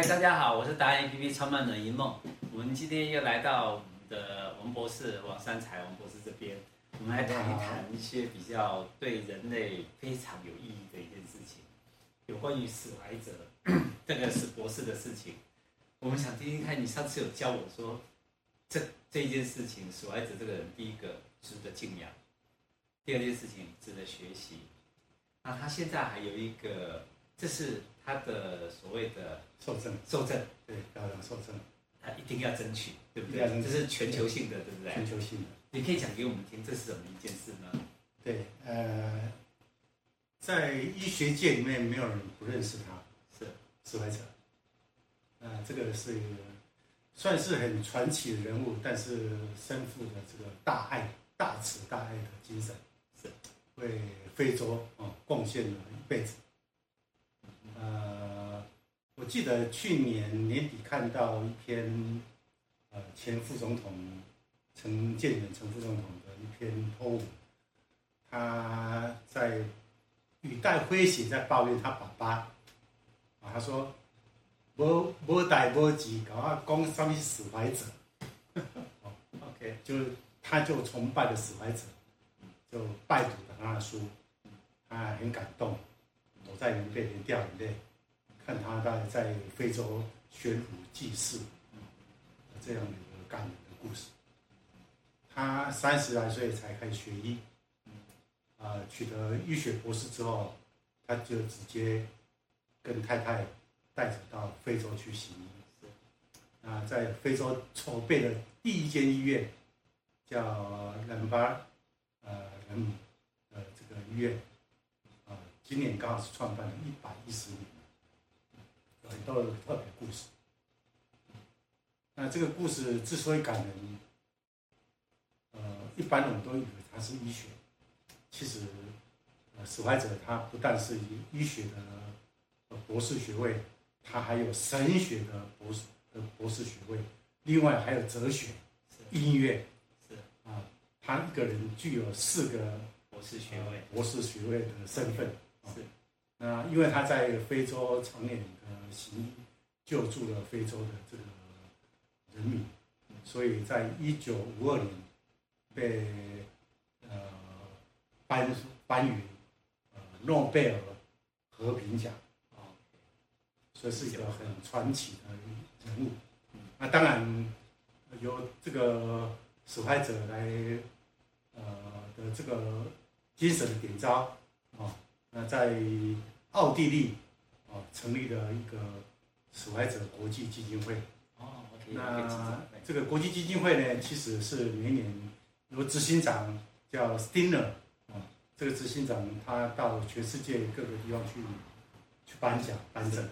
嗨，大家好，我是达人 APP 创办人一梦。我们今天又来到我们的王博士王三才王博士这边，我们来谈一谈一些比较对人类非常有意义的一件事情，有关于史怀哲 这个史博士的事情。我们想听听看，你上次有教我说，这这一件事情，史怀哲这个人，第一个值得敬仰，第二件事情值得学习。那他现在还有一个，这是他的所谓的受证，受证，对，高等受证，他一定要争取，对不对？这是全球性的，对不对？全球性的，你可以讲给我们听，这是什么一件事呢？对，呃，在医学界里面，没有人不认识他，是史怀哲，啊、呃，这个是算是很传奇的人物，但是身负的这个大爱、大慈大爱的精神，是为非洲啊贡献了一辈子。呃，我记得去年年底看到一篇，呃，前副总统陈建仁陈副总统的一篇 po 文，他在语带诙谐，在抱怨他爸爸，啊，他说，无无代无志，搞啊讲什么史怀哲，OK，就他就崇拜的史怀哲，就拜读了他的书，他很感动。在云背里掉眼泪，看他在在非洲悬壶济世，这样的一个感人的故事。他三十来岁才开始学医，啊，取得医学博士之后，他就直接跟太太带着到非洲去行医。啊，在非洲筹备的第一间医院叫兰巴呃人姆呃这个医院。今年刚好是创办了一百一十年，很多特别故事。那这个故事之所以感人，呃，一般人都以为他是医学，其实，呃，史怀哲他不但是医学的博士学位，他还有神学的博士的博士学位，另外还有哲学、音乐，是啊，他一个人具有四个博士学位、博士学位的身份。是，那因为他在非洲长年的行，救助了非洲的这个人民，所以在一九五二年被呃颁颁予诺贝尔和平奖啊，所以是一个很传奇的人物。那当然由这个受害者来呃的这个精神的点招啊。那在奥地利，啊，成立了一个受害者国际基金会。哦，那这个国际基金会呢，其实是每年由执行长叫 Stinner 啊，这个执行长他到全世界各个地方去去颁奖颁证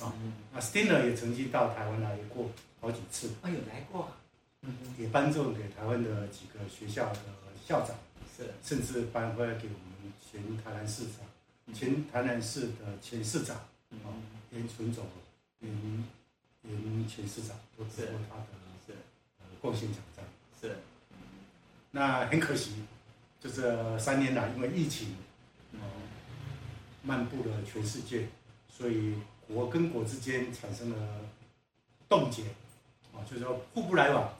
啊。那 Stinner 也曾经到台湾来过好几次。啊，有来过。嗯，也颁赠给台湾的几个学校的校长，是，甚至颁回来给我们前台南市长。前台南市的前市长，啊，严纯总，严严前市长都得过他的贡献奖章，是。那很可惜，就这三年来因为疫情，啊，漫步了全世界，所以国跟国之间产生了冻结，啊，就是说互不来往，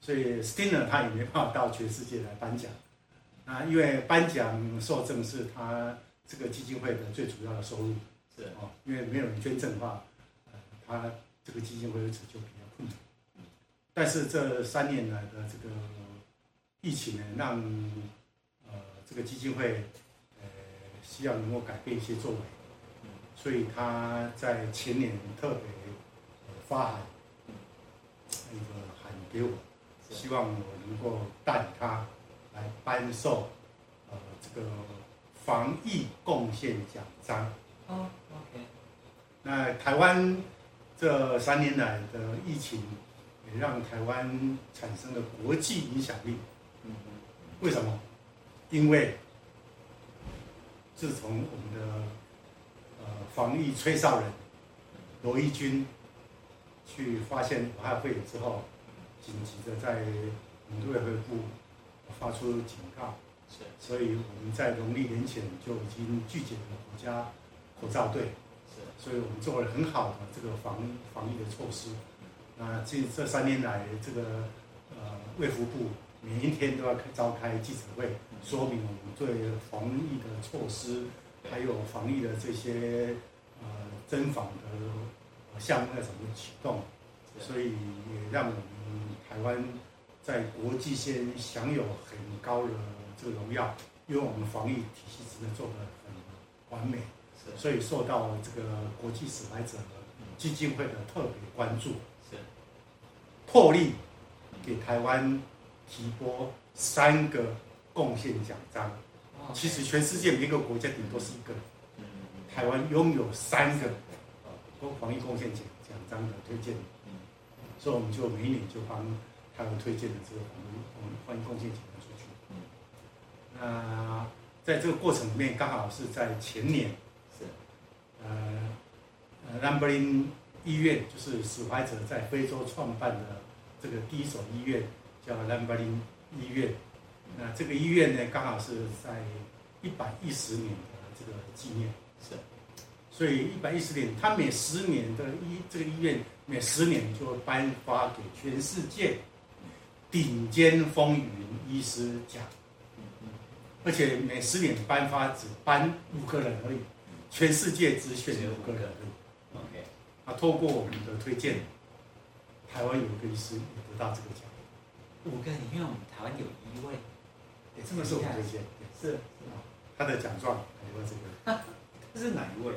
所以 Stinner 他也没办法到全世界来颁奖，那，因为颁奖受证是他。这个基金会的最主要的收入是哦，因为没有人捐赠的话，呃，他这个基金会日子就比较困难。但是这三年来的这个疫情呢，让呃这个基金会呃希望能够改变一些作为，所以他在前年特别发函那个函给我，希望我能够代理他来颁授呃这个。防疫贡献奖章。哦，OK。那台湾这三年来的疫情，也让台湾产生了国际影响力。嗯嗯。为什么？因为自从我们的呃防疫吹哨人罗一钧去发现武汉肺炎之后，紧急的在我们卫福部发出警告。是，所以我们在农历年前就已经拒绝了国家口罩队。是，所以我们做了很好的这个防防疫的措施。那这这三年来，这个呃卫福部每一天都要召开记者会，说明我们对防疫的措施，还有防疫的这些呃增防的项目要怎么启动，所以也让我们台湾在国际间享有很高的这个荣耀，因为我们防疫体系真的做得很完美。是所以受到这个国际史来者基金会的特别关注，是破例给台湾提拨三个贡献奖章。其实全世界每个国家顶多是一个，台湾拥有三个防疫贡献奖奖章的推荐，所以我们就每一年就帮台湾推荐的这个防疫贡献奖出去。那在这个过程里面，刚好是在前年。呃，呃，兰柏林医院就是史怀哲在非洲创办的这个第一所医院，叫兰柏林医院。那这个医院呢，刚好是在一百一十年的这个纪念，是。所以一百一十年，他每十年的医这个医院每十年就会颁发给全世界顶尖风云医师奖，而且每十年颁发只颁五个人而已。全世界只选五个人，OK，啊，透过我们的推荐，台湾有一个医师也得到这个奖。五个，因为我们台湾有一位，也这么是我们推荐，是是。啊，他的奖状还有这个，这是哪一位？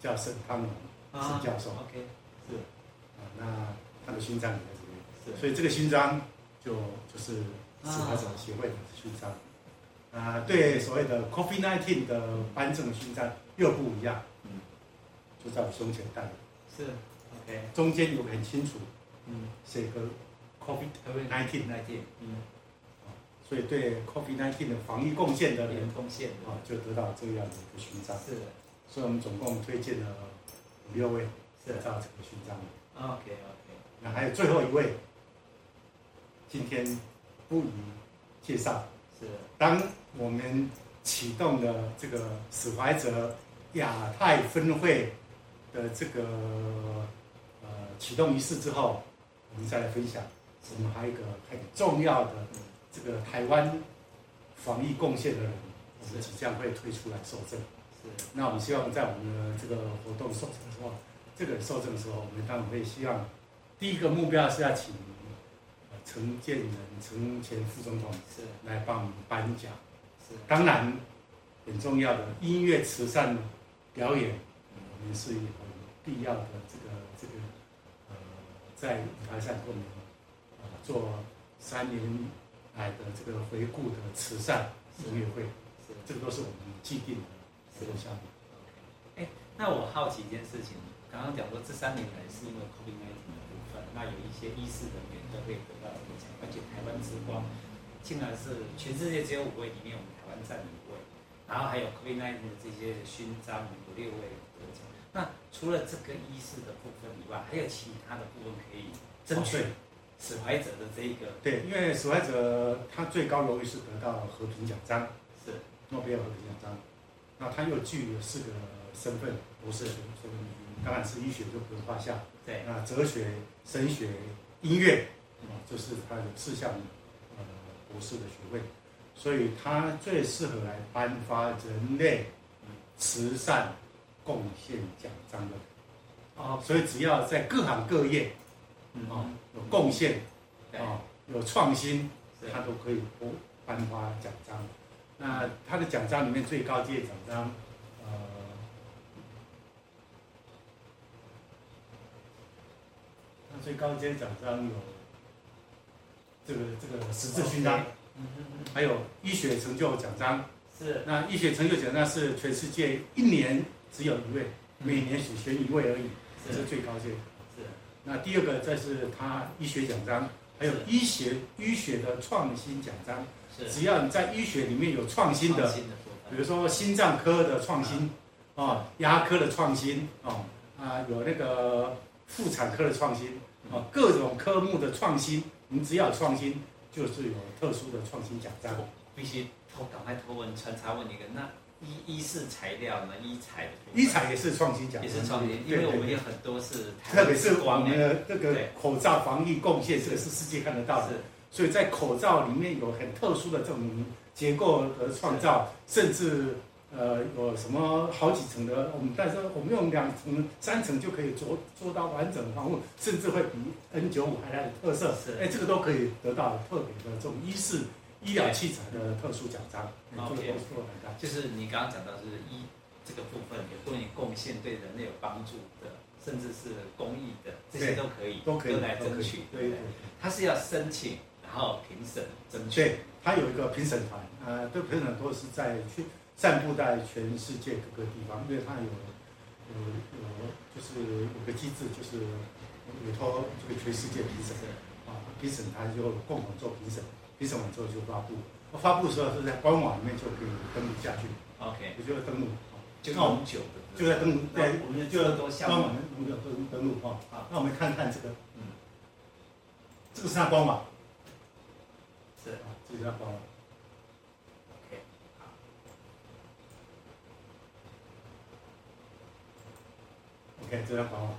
叫沈康龙，沈教授，OK，是。啊，那他的勋章也在这边，是，所以这个勋章就就是史怀哲协会的勋章。啊，对所谓的 COVID-19 的颁证勋章又不一样，嗯，就在我胸前戴的，是，OK，中间有很清楚，嗯，写个 COVID-19，嗯，所以对 COVID-19 的防疫贡献的人贡献啊，就得到这样的一个勋章，是。的，所以我们总共推荐了五六位得到这个勋章，OK OK，那还有最后一位，今天不宜介绍，当。我们启动了这个史怀哲亚太分会的这个呃启动仪式之后，我们再来分享。我们还有一个很重要的这个台湾防疫贡献的人，我们即将会推出来受证。是。那我们希望在我们的这个活动受证的时候，这个受证的时候，我们当然会希望第一个目标是要请陈建仁、陈前副总统是来帮我们颁奖。是当然，很重要的音乐慈善表演，我们是有必要的。这个这个呃，在舞台上我们呃做三年来的这个回顾的慈善音乐会，这个都是我们既定的这个项目。哎，那我好奇一件事情，刚刚讲说这三年来是因为 COVID-19，那有一些医师人员都会得到奖，而且台湾之光竟然是全世界只有五位里面我们台湾。占一位，然后还有 COVID-19 的这些勋章有六位得奖。那除了这个医师的部分以外，还有其他的部分可以争取史怀者的这一个？对，因为史怀者他最高荣誉是得到和平奖章，是诺贝尔和平奖章。那他又具有四个身份，博士学位，当然是医学就不用画下。对，那哲学、神学、音乐，啊，这是他的四项呃博士的学位。所以他最适合来颁发人类慈善贡献奖章的啊，所以只要在各行各业啊有贡献啊有创新，他都可以颁颁发奖章。那他的奖章里面最高阶奖章，最高阶奖章有这个这个十字勋章。还有医学成就奖章，是。那医学成就奖章是全世界一年只有一位，每年只选一位而已，这是最高阶。是。那第二个，这是他医学奖章，还有医学医学的创新奖章，是。只要你在医学里面有创新的，比如说心脏科的创新，啊，牙科的创新，哦啊，有那个妇产科的创新，啊，各种科目的创新，你只要有创新。就是有特殊的创新奖章，必须偷赶快偷问穿插问一个，那医医是材料呢，医材医材也是创新奖，也是创新，因为我们有很多是特别是我们的这个口罩防疫贡献，这个是世界看得到的，所以在口罩里面有很特殊的这种结构和创造，甚至。呃，有什么好几层的？我们但是我们用两层、三层就可以做做到完整防护，甚至会比 N 九五还来的特色。是，哎，这个都可以得到特别的这种医事医疗器材的特殊奖章。OK，就是你刚刚讲到是医这个部分，有对你贡献、对人类有帮助的，甚至是公益的，这些都可以，都可以来争取。对对，他是要申请，然后评审争取。对，他有一个评审团，呃，这评审都是在去。散布在全世界各个地方，因为它有有有就是有个机制，就是委托这个全世界评审啊，评审他就共同做评审，评审完之后就发布。发布的时候是在官网里面就可以登录下去。OK，也就是登录，就永久的，就在登录，对，我们就都官网登登登录哈。啊，那我们看看这个，嗯，这个是它官网，是啊，这个是它官网。这张官网，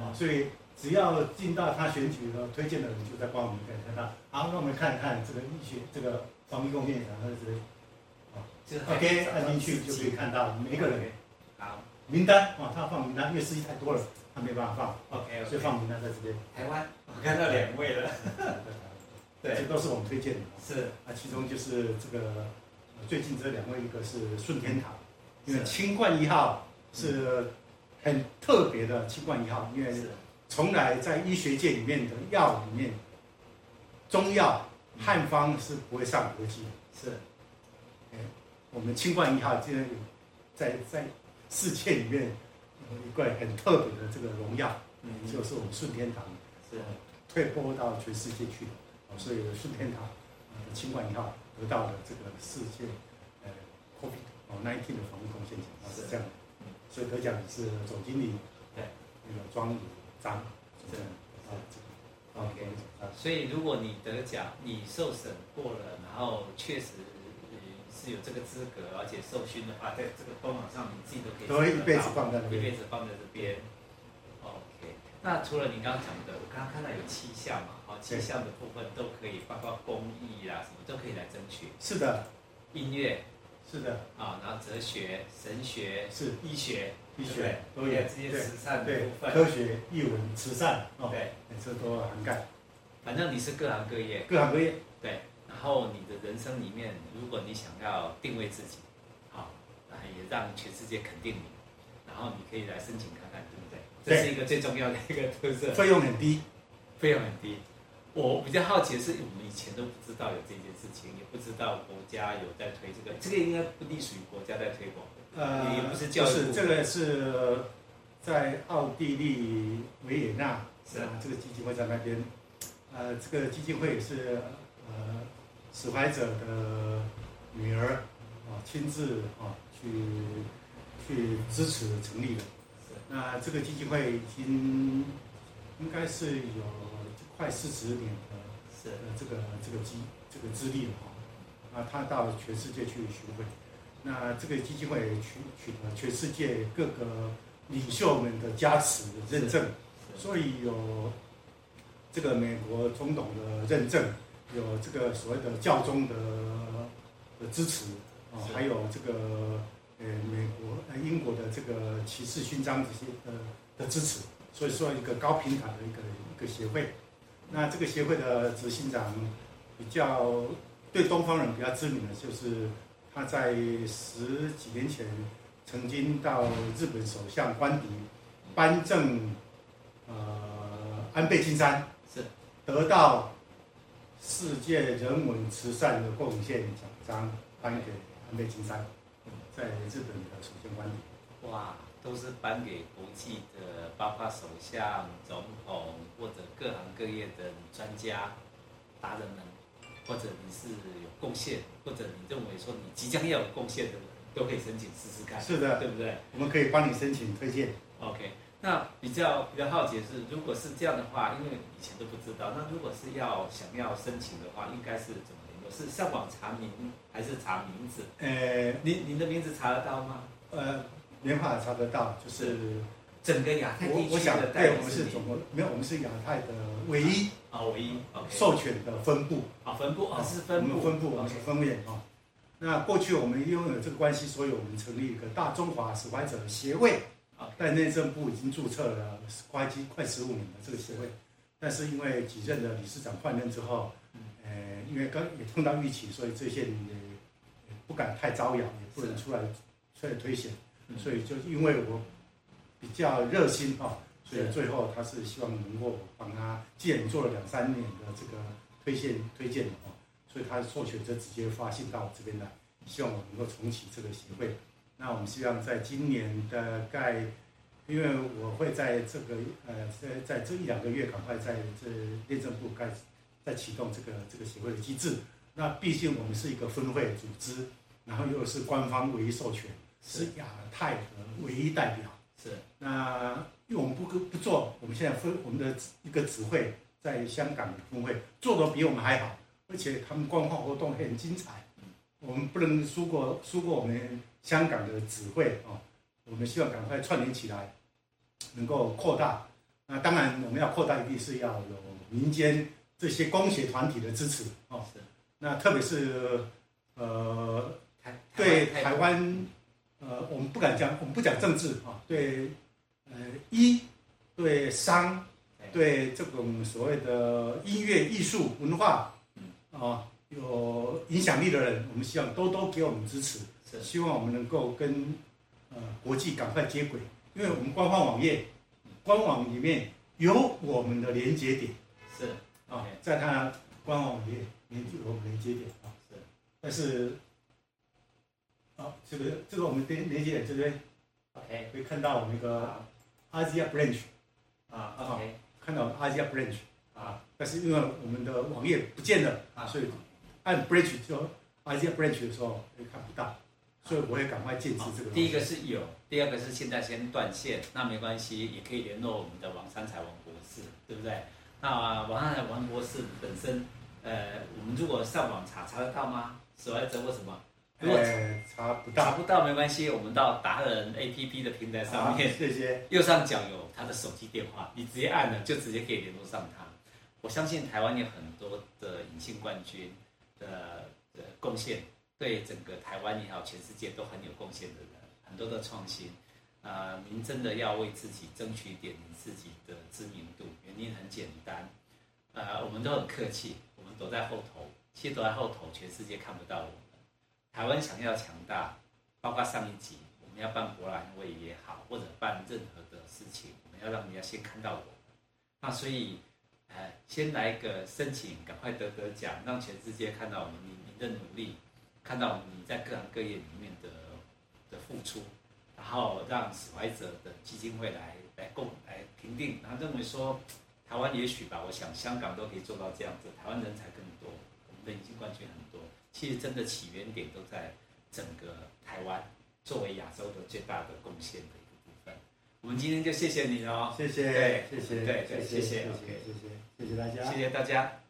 啊，所以只要进到他选举的推荐的人，就在报名可以看到。好，那我们看一看这个医学这个防疫贡献奖，它是，啊，OK，按进去就可以看到每一个人，好，名单，啊，他放名单，因为司机太多了，他没办法放，OK，所以放名单在这边。台湾，我看到两位了，对，这都是我们推荐的，是，啊，其中就是这个最近这两位，一个是顺天堂，因为清冠一号是。很特别的清冠一号，因为从来在医学界里面的药里面，中药汉方是不会上国际的。是，哎，我们清冠一号竟然有在在世界里面有一块很特别的这个荣耀，嗯，就是我们顺天堂是。退播到全世界去的，所以顺天堂的清冠一号得到了这个世界呃 COVID 哦 nineteen 的防控贡献奖，是这样的。所以得奖是总经理，对，那个庄宇章，对，啊，这个，OK，所以如果你得奖，你受审过了，然后确实是有这个资格，而且受勋的话，在这个官网上你自己都可以，都会一辈子放在那边，一辈子放在这边。OK，那除了你刚刚讲的，我刚刚看到有七项嘛，好，七项的部分都可以，包括公益啦什么都可以来争取。是的，音乐。是的啊，然后哲学、神学是医学，医学都有这些慈善的部分，科学、艺文、慈善，对，这都涵盖。反正你是各行各业，各行各业，对。然后你的人生里面，如果你想要定位自己，好，也让全世界肯定你，然后你可以来申请看看，对不对？这是一个最重要的一个特色。费用很低，费用很低。我比较好奇的是，我们以前都不知道有这件事情，也不知道国家有在推这个，这个应该不隶属于国家在推广的，呃，也不是教育部。是这个是在奥地利维也纳，是啊，这个基金会在那边，呃，这个基金会是呃，使怀者的女儿啊亲自啊去去支持成立的。是，那这个基金会已经应该是有。快四十年的是。呃这个这个基这个资历了哈，啊，他到全世界去巡回，那这个基金会取取得全世界各个领袖们的加持认证，所以有这个美国总统的认证，有这个所谓的教宗的的支持啊，还有这个呃美国呃英国的这个骑士勋章这些呃的支持，所以说一个高平台的一个一个协会。那这个协会的执行长比较对东方人比较知名的，就是他在十几年前曾经到日本首相官邸颁赠呃安倍晋三，是得到世界人文慈善的贡献奖章颁给安倍晋三，在日本的首相官邸。哇！都是颁给国际的，包括首相、总统或者各行各业的专家、达人们，或者你是有贡献，或者你认为说你即将要有贡献的人，都可以申请试试看。是的，对不对？我们可以帮你申请推荐。OK，那比较比较好奇的是，如果是这样的话，因为以前都不知道，那如果是要想要申请的话，应该是怎么联络是上网查名还是查名字？呃，您您的名字查得到吗？呃，没法查得到，就是整个亚太地区我想，的对，我们是总共没有，我们是亚太的唯一啊，唯一授权的分部。啊，分部啊，是分部，我们分部，我们是分院啊。那过去我们拥有这个关系，所以我们成立一个大中华使怀者协会啊，在内政部已经注册了快几快十五年了这个协会，但是因为几任的理事长换任之后，呃，因为刚也碰到疫情，所以这些人也不敢太招摇，也不能出来出来推选，所以就因为我比较热心哈，所以最后他是希望能够帮他，既然做了两三年的这个推荐推荐的哈。所以他的授权就直接发信到我这边来，希望我能够重启这个协会。那我们希望在今年的概，因为我会在这个呃在在这一两个月赶快在这内政部开始再启动这个这个协会的机制。那毕竟我们是一个分会组织，然后又是官方唯一授权，是。亚太的唯一代表。是。那因为我们不不做，我们现在分我们的一个指挥在香港的分会做得比我们还好。而且他们官方活动很精彩，我们不能输过输过我们香港的指挥啊！我们希望赶快串联起来，能够扩大。那当然，我们要扩大一定是。要有民间这些工协团体的支持哦。是。那特别是。呃，对台湾呃，我们不敢讲，我们不讲政治啊，对呃医对商对这种所谓的音乐艺术文化。啊，有影响力的人，我们希望多多给我们支持，是。希望我们能够跟呃国际赶快接轨，因为我们官方网页官网里面有我们的连接点，是。啊，在它官网网页连有我们连接点啊，是，但是啊，这个这个我们连连接点这边，OK，可以看到我们一个 Asia Branch 啊，OK，看到 Asia Branch。啊，但是因为我们的网页不见了啊，所以按 branch 就 Asia branch 的时候会看不到，所以我也赶快建置这个。第一个是有，第二个是现在先断线，那没关系，也可以联络我们的王三材王博士，对不对？那王三材王博士本身，呃，我们如果上网查查得到吗？使怀者或什么？如果查、不到，查不到没关系，我们到达人 APP 的平台上面，这些。右上角有他的手机电话，你直接按了就直接可以联络上他。我相信台湾有很多的隐性冠军的的贡献，对整个台湾也好，全世界都很有贡献的人，很多的创新。啊、呃，您真的要为自己争取一点您自己的知名度，原因很简单。呃，我们都很客气，我们躲在后头，其实躲在后头，全世界看不到我们。台湾想要强大，包括上一集我们要办博览会也好，或者办任何的事情，我们要让人家先看到我。那所以。先来个申请，赶快得得奖，让全世界看到我们您您的努力，看到你在各行各业里面的的付出，然后让死怀者的基金会来来共来评定，然后认为说台湾也许吧，我想香港都可以做到这样子，台湾人才更多，我们的隐形冠军很多，其实真的起源点都在整个台湾作为亚洲的最大的贡献的一个部分。我们今天就谢谢你哦，谢谢，对，谢谢，对对，谢谢，谢谢，谢谢。谢谢大家，谢谢大家。